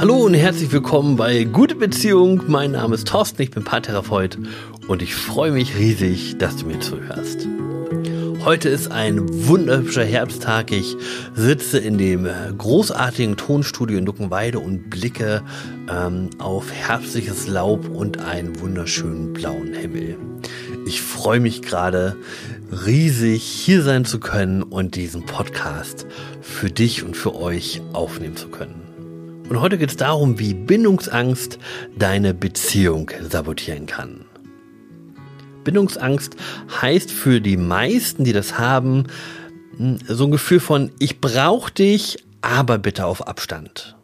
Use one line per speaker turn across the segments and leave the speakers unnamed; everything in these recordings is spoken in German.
Hallo und herzlich willkommen bei Gute Beziehung. Mein Name ist Thorsten, ich bin Paartherapeut und ich freue mich riesig, dass du mir zuhörst. Heute ist ein wunderhübscher Herbsttag. Ich sitze in dem großartigen Tonstudio in Duckenweide und blicke ähm, auf herbstliches Laub und einen wunderschönen blauen Himmel. Ich freue mich gerade riesig, hier sein zu können und diesen Podcast für dich und für euch aufnehmen zu können. Und heute geht es darum, wie Bindungsangst deine Beziehung sabotieren kann. Bindungsangst heißt für die meisten, die das haben, hm, so ein Gefühl von, ich brauche dich, aber bitte auf Abstand.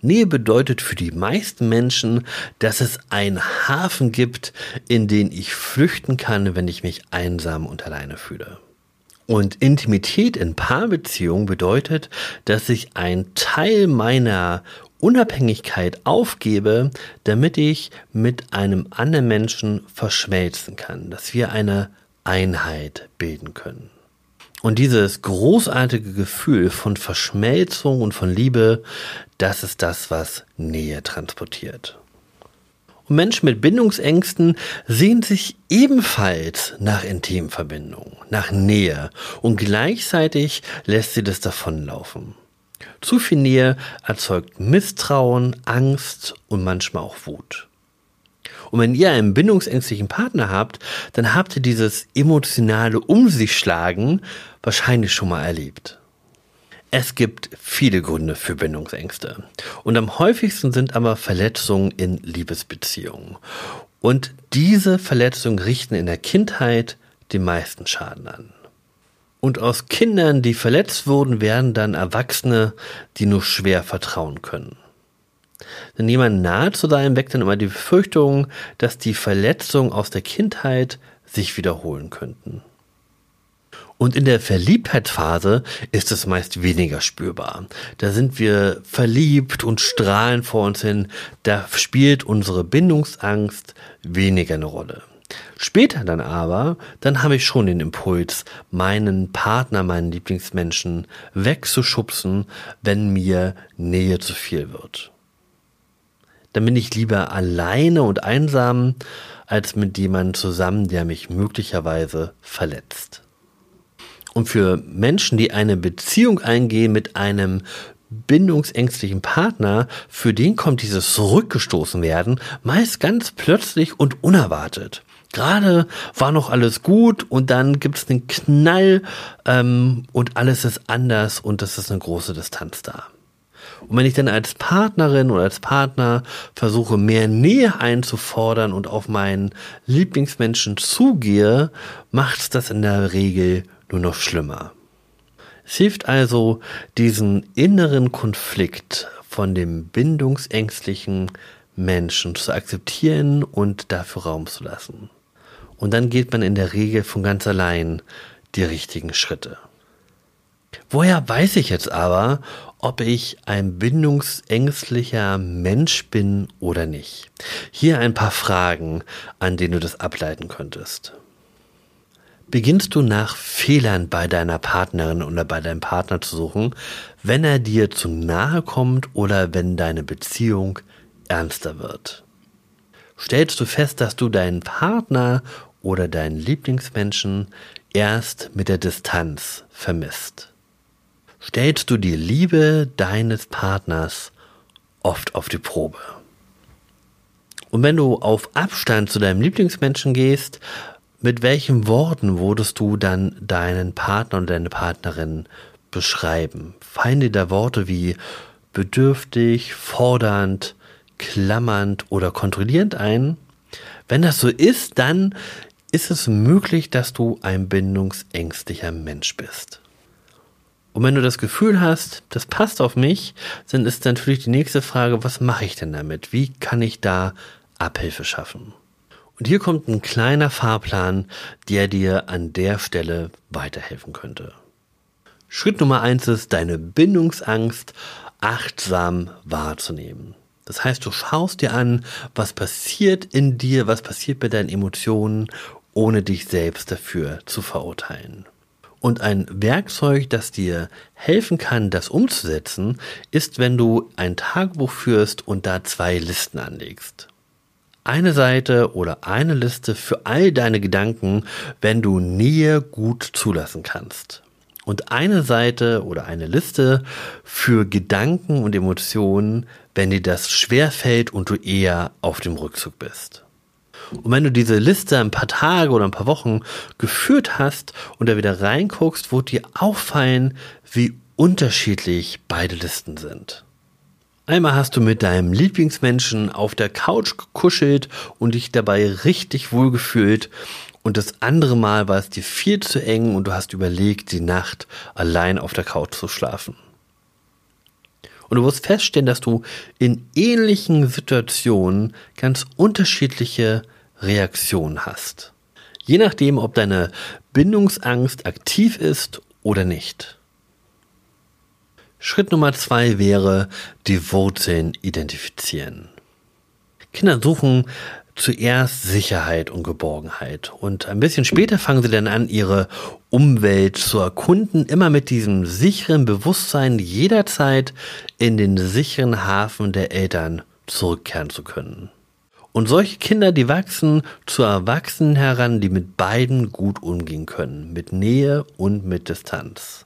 Nähe bedeutet für die meisten Menschen, dass es einen Hafen gibt, in den ich flüchten kann, wenn ich mich einsam und alleine fühle. Und Intimität in Paarbeziehung bedeutet, dass ich ein Teil meiner Unabhängigkeit aufgebe, damit ich mit einem anderen Menschen verschmelzen kann, dass wir eine Einheit bilden können. Und dieses großartige Gefühl von Verschmelzung und von Liebe, das ist das, was Nähe transportiert. Und Menschen mit Bindungsängsten sehen sich ebenfalls nach Intimverbindung, nach Nähe und gleichzeitig lässt sie das davonlaufen. Zu viel Nähe erzeugt Misstrauen, Angst und manchmal auch Wut. Und wenn ihr einen bindungsängstlichen Partner habt, dann habt ihr dieses emotionale Um sich schlagen wahrscheinlich schon mal erlebt. Es gibt viele Gründe für Bindungsängste. Und am häufigsten sind aber Verletzungen in Liebesbeziehungen. Und diese Verletzungen richten in der Kindheit den meisten Schaden an. Und aus Kindern, die verletzt wurden, werden dann Erwachsene, die nur schwer vertrauen können. Denn jemand nahe zu sein weckt dann immer die Befürchtung, dass die Verletzungen aus der Kindheit sich wiederholen könnten. Und in der Verliebtheitsphase ist es meist weniger spürbar. Da sind wir verliebt und strahlen vor uns hin. Da spielt unsere Bindungsangst weniger eine Rolle. Später dann aber, dann habe ich schon den Impuls, meinen Partner, meinen Lieblingsmenschen wegzuschubsen, wenn mir Nähe zu viel wird. Dann bin ich lieber alleine und einsam, als mit jemandem zusammen, der mich möglicherweise verletzt. Und für Menschen, die eine Beziehung eingehen mit einem bindungsängstlichen Partner, für den kommt dieses Zurückgestoßen werden meist ganz plötzlich und unerwartet. Gerade war noch alles gut und dann gibt es einen Knall ähm, und alles ist anders und es ist eine große Distanz da. Und wenn ich dann als Partnerin oder als Partner versuche, mehr Nähe einzufordern und auf meinen Lieblingsmenschen zugehe, macht das in der Regel nur noch schlimmer. Es hilft also, diesen inneren Konflikt von dem bindungsängstlichen Menschen zu akzeptieren und dafür Raum zu lassen. Und dann geht man in der Regel von ganz allein die richtigen Schritte. Woher weiß ich jetzt aber, ob ich ein bindungsängstlicher Mensch bin oder nicht? Hier ein paar Fragen, an denen du das ableiten könntest. Beginnst du nach Fehlern bei deiner Partnerin oder bei deinem Partner zu suchen, wenn er dir zu nahe kommt oder wenn deine Beziehung ernster wird? Stellst du fest, dass du deinen Partner oder deinen Lieblingsmenschen erst mit der Distanz vermisst? Stellst du die Liebe deines Partners oft auf die Probe? Und wenn du auf Abstand zu deinem Lieblingsmenschen gehst, mit welchen Worten würdest du dann deinen Partner und deine Partnerin beschreiben? Fallen dir da Worte wie bedürftig, fordernd, klammernd oder kontrollierend ein? Wenn das so ist, dann ist es möglich, dass du ein bindungsängstlicher Mensch bist. Und wenn du das Gefühl hast, das passt auf mich, dann ist natürlich die nächste Frage, was mache ich denn damit? Wie kann ich da Abhilfe schaffen? Und hier kommt ein kleiner Fahrplan, der dir an der Stelle weiterhelfen könnte. Schritt Nummer eins ist, deine Bindungsangst achtsam wahrzunehmen. Das heißt, du schaust dir an, was passiert in dir, was passiert bei deinen Emotionen, ohne dich selbst dafür zu verurteilen. Und ein Werkzeug, das dir helfen kann, das umzusetzen, ist, wenn du ein Tagebuch führst und da zwei Listen anlegst. Eine Seite oder eine Liste für all deine Gedanken, wenn du Nähe gut zulassen kannst. Und eine Seite oder eine Liste für Gedanken und Emotionen, wenn dir das schwerfällt und du eher auf dem Rückzug bist. Und wenn du diese Liste ein paar Tage oder ein paar Wochen geführt hast und da wieder reinguckst, wird dir auffallen, wie unterschiedlich beide Listen sind. Einmal hast du mit deinem Lieblingsmenschen auf der Couch gekuschelt und dich dabei richtig wohl gefühlt und das andere Mal war es dir viel zu eng und du hast überlegt, die Nacht allein auf der Couch zu schlafen. Und du wirst feststellen, dass du in ähnlichen Situationen ganz unterschiedliche Reaktion hast. Je nachdem, ob deine Bindungsangst aktiv ist oder nicht. Schritt Nummer zwei wäre, die Wurzeln identifizieren. Kinder suchen zuerst Sicherheit und Geborgenheit und ein bisschen später fangen sie dann an, ihre Umwelt zu erkunden, immer mit diesem sicheren Bewusstsein, jederzeit in den sicheren Hafen der Eltern zurückkehren zu können. Und solche Kinder, die wachsen zu Erwachsenen heran, die mit beiden gut umgehen können, mit Nähe und mit Distanz.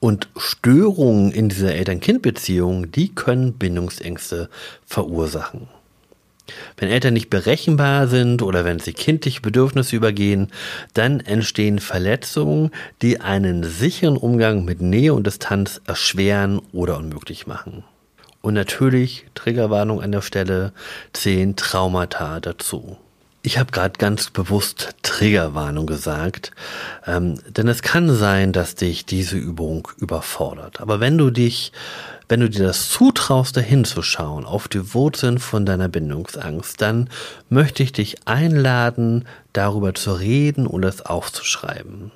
Und Störungen in dieser Eltern-Kind-Beziehung, die können Bindungsängste verursachen. Wenn Eltern nicht berechenbar sind oder wenn sie kindliche Bedürfnisse übergehen, dann entstehen Verletzungen, die einen sicheren Umgang mit Nähe und Distanz erschweren oder unmöglich machen. Und natürlich, Triggerwarnung an der Stelle, zehn Traumata dazu. Ich habe gerade ganz bewusst Triggerwarnung gesagt, ähm, denn es kann sein, dass dich diese Übung überfordert. Aber wenn du dich, wenn du dir das zutraust, dahin zu schauen, auf die Wurzeln von deiner Bindungsangst, dann möchte ich dich einladen, darüber zu reden und es aufzuschreiben.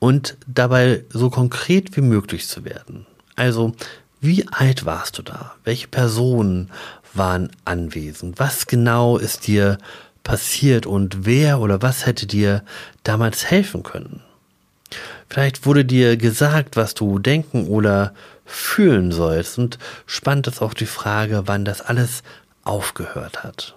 Und dabei so konkret wie möglich zu werden. Also, wie alt warst du da? Welche Personen waren anwesend? Was genau ist dir passiert und wer oder was hätte dir damals helfen können? Vielleicht wurde dir gesagt, was du denken oder fühlen sollst und spannt es auch die Frage, wann das alles aufgehört hat.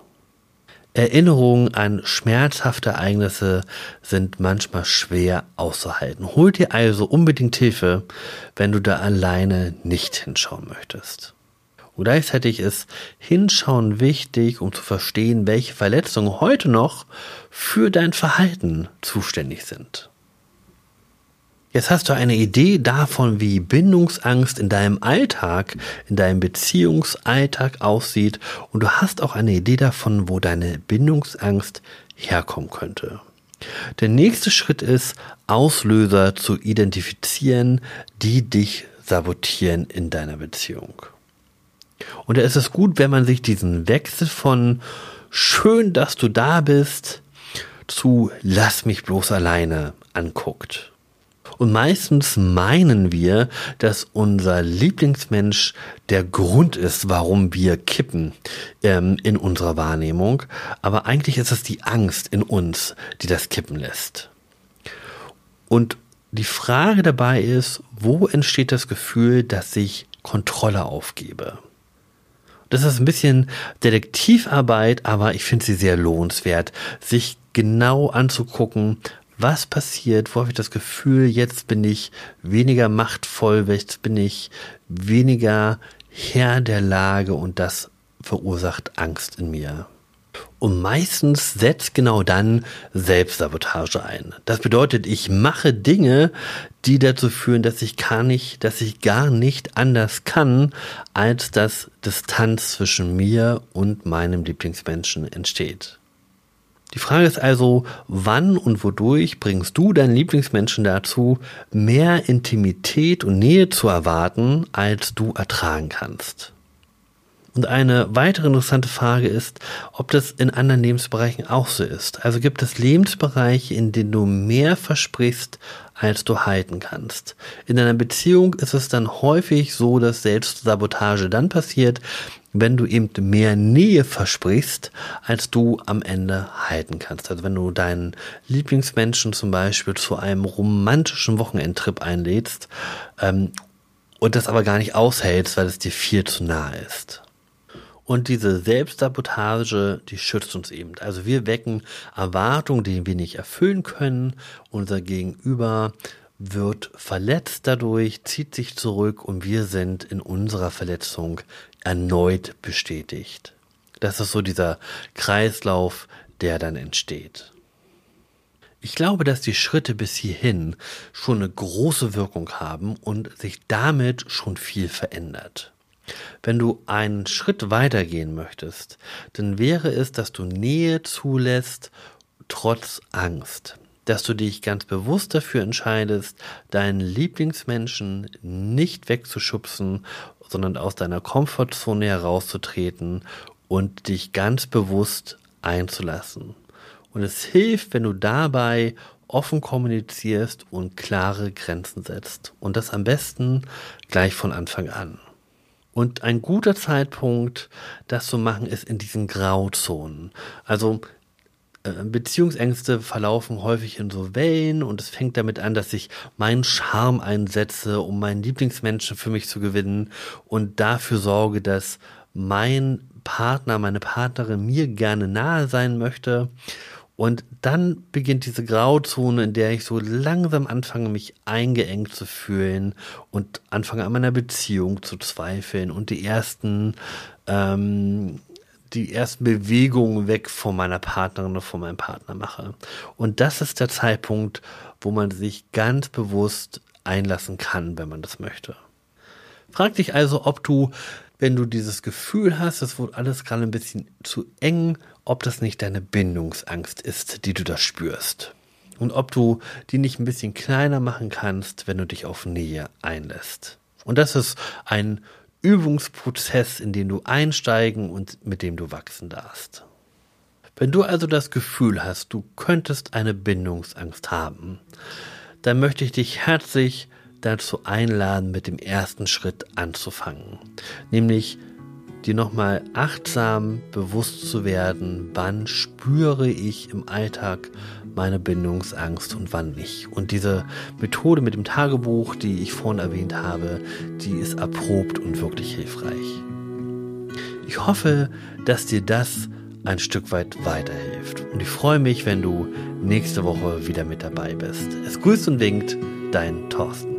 Erinnerungen an schmerzhafte Ereignisse sind manchmal schwer auszuhalten. Hol dir also unbedingt Hilfe, wenn du da alleine nicht hinschauen möchtest. Und gleichzeitig ist Hinschauen wichtig, um zu verstehen, welche Verletzungen heute noch für dein Verhalten zuständig sind. Jetzt hast du eine Idee davon, wie Bindungsangst in deinem Alltag, in deinem Beziehungsalltag aussieht und du hast auch eine Idee davon, wo deine Bindungsangst herkommen könnte. Der nächste Schritt ist, Auslöser zu identifizieren, die dich sabotieren in deiner Beziehung. Und da ist es gut, wenn man sich diesen Wechsel von schön, dass du da bist, zu lass mich bloß alleine anguckt. Und meistens meinen wir, dass unser Lieblingsmensch der Grund ist, warum wir kippen ähm, in unserer Wahrnehmung. Aber eigentlich ist es die Angst in uns, die das kippen lässt. Und die Frage dabei ist, wo entsteht das Gefühl, dass ich Kontrolle aufgebe? Das ist ein bisschen Detektivarbeit, aber ich finde sie sehr lohnenswert, sich genau anzugucken, was passiert, wo habe ich das Gefühl, jetzt bin ich weniger machtvoll, jetzt bin ich weniger Herr der Lage und das verursacht Angst in mir. Und meistens setzt genau dann Selbstsabotage ein. Das bedeutet, ich mache Dinge, die dazu führen, dass ich gar nicht, dass ich gar nicht anders kann, als dass Distanz zwischen mir und meinem Lieblingsmenschen entsteht. Die Frage ist also, wann und wodurch bringst du deinen Lieblingsmenschen dazu, mehr Intimität und Nähe zu erwarten, als du ertragen kannst? Und eine weitere interessante Frage ist, ob das in anderen Lebensbereichen auch so ist. Also gibt es Lebensbereiche, in denen du mehr versprichst, als du halten kannst. In einer Beziehung ist es dann häufig so, dass Selbstsabotage dann passiert, wenn du eben mehr Nähe versprichst, als du am Ende halten kannst. Also wenn du deinen Lieblingsmenschen zum Beispiel zu einem romantischen Wochenendtrip einlädst ähm, und das aber gar nicht aushältst, weil es dir viel zu nah ist. Und diese Selbstsabotage, die schützt uns eben. Also wir wecken Erwartungen, die wir nicht erfüllen können. Unser Gegenüber wird verletzt dadurch, zieht sich zurück und wir sind in unserer Verletzung erneut bestätigt. Das ist so dieser Kreislauf, der dann entsteht. Ich glaube, dass die Schritte bis hierhin schon eine große Wirkung haben und sich damit schon viel verändert. Wenn du einen Schritt weitergehen möchtest, dann wäre es, dass du Nähe zulässt, trotz Angst. Dass du dich ganz bewusst dafür entscheidest, deinen Lieblingsmenschen nicht wegzuschubsen, sondern aus deiner Komfortzone herauszutreten und dich ganz bewusst einzulassen. Und es hilft, wenn du dabei offen kommunizierst und klare Grenzen setzt. Und das am besten gleich von Anfang an. Und ein guter Zeitpunkt, das zu machen, ist in diesen Grauzonen. Also äh, Beziehungsängste verlaufen häufig in so Wellen und es fängt damit an, dass ich meinen Charme einsetze, um meinen Lieblingsmenschen für mich zu gewinnen und dafür sorge, dass mein Partner, meine Partnerin mir gerne nahe sein möchte und dann beginnt diese Grauzone, in der ich so langsam anfange, mich eingeengt zu fühlen und anfange an meiner Beziehung zu zweifeln und die ersten, ähm, die ersten Bewegungen weg von meiner Partnerin oder von meinem Partner mache. Und das ist der Zeitpunkt, wo man sich ganz bewusst einlassen kann, wenn man das möchte. Frag dich also, ob du, wenn du dieses Gefühl hast, es wird alles gerade ein bisschen zu eng ob das nicht deine Bindungsangst ist, die du da spürst. Und ob du die nicht ein bisschen kleiner machen kannst, wenn du dich auf Nähe einlässt. Und das ist ein Übungsprozess, in den du einsteigen und mit dem du wachsen darfst. Wenn du also das Gefühl hast, du könntest eine Bindungsangst haben, dann möchte ich dich herzlich dazu einladen, mit dem ersten Schritt anzufangen, nämlich dir nochmal achtsam bewusst zu werden, wann spüre ich im Alltag meine Bindungsangst und wann nicht. Und diese Methode mit dem Tagebuch, die ich vorhin erwähnt habe, die ist erprobt und wirklich hilfreich. Ich hoffe, dass dir das ein Stück weit weiterhilft. Und ich freue mich, wenn du nächste Woche wieder mit dabei bist. Es grüßt und winkt, dein Thorsten.